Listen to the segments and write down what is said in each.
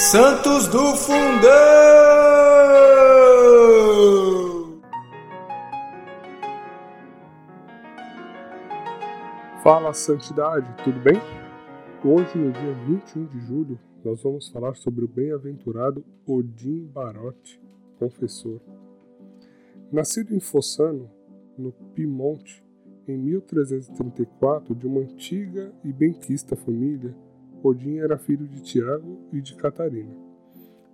Santos do Fundão! Fala Santidade, tudo bem? Hoje, no dia 21 de julho, nós vamos falar sobre o bem-aventurado Odim Barote, confessor. Nascido em Fossano, no Piemonte, em 1334, de uma antiga e benquista família, Odin era filho de Tiago e de Catarina.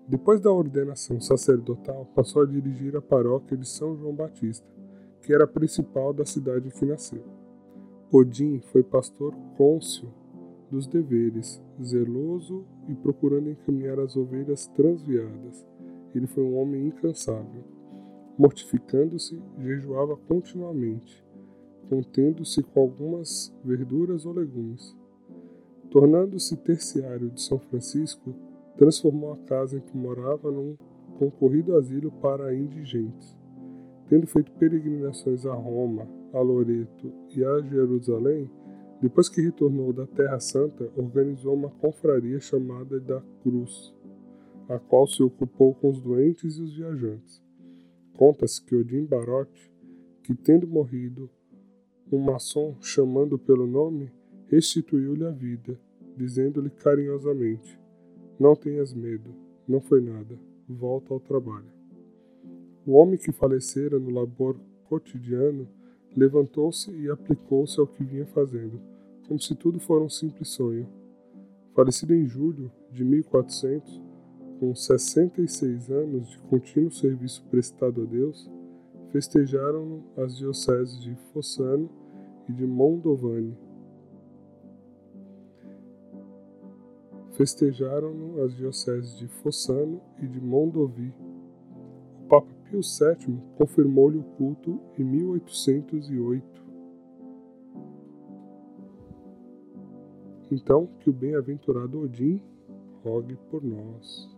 Depois da ordenação sacerdotal, passou a dirigir a paróquia de São João Batista, que era a principal da cidade que nasceu. Odin foi pastor côncio dos deveres, zeloso e procurando encaminhar as ovelhas transviadas. Ele foi um homem incansável. Mortificando-se, jejuava continuamente contendo-se com algumas verduras ou legumes. Tornando-se terciário de São Francisco, transformou a casa em que morava num concorrido asilo para indigentes. Tendo feito peregrinações a Roma, a Loreto e a Jerusalém, depois que retornou da Terra Santa, organizou uma confraria chamada da Cruz, a qual se ocupou com os doentes e os viajantes. Conta-se que Odin Barote, que tendo morrido, um maçom, chamando pelo nome, restituiu-lhe a vida, dizendo-lhe carinhosamente: Não tenhas medo, não foi nada, volta ao trabalho. O homem que falecera no labor cotidiano levantou-se e aplicou-se ao que vinha fazendo, como se tudo fosse um simples sonho. Falecido em julho de 1400, com 66 anos de contínuo serviço prestado a Deus, festejaram as dioceses de Fossano e de Mondovani. Festejaram as dioceses de Fossano e de Mondovi. O Papa Pio VII confirmou-lhe o culto em 1808. Então, que o bem-aventurado Odin rogue por nós.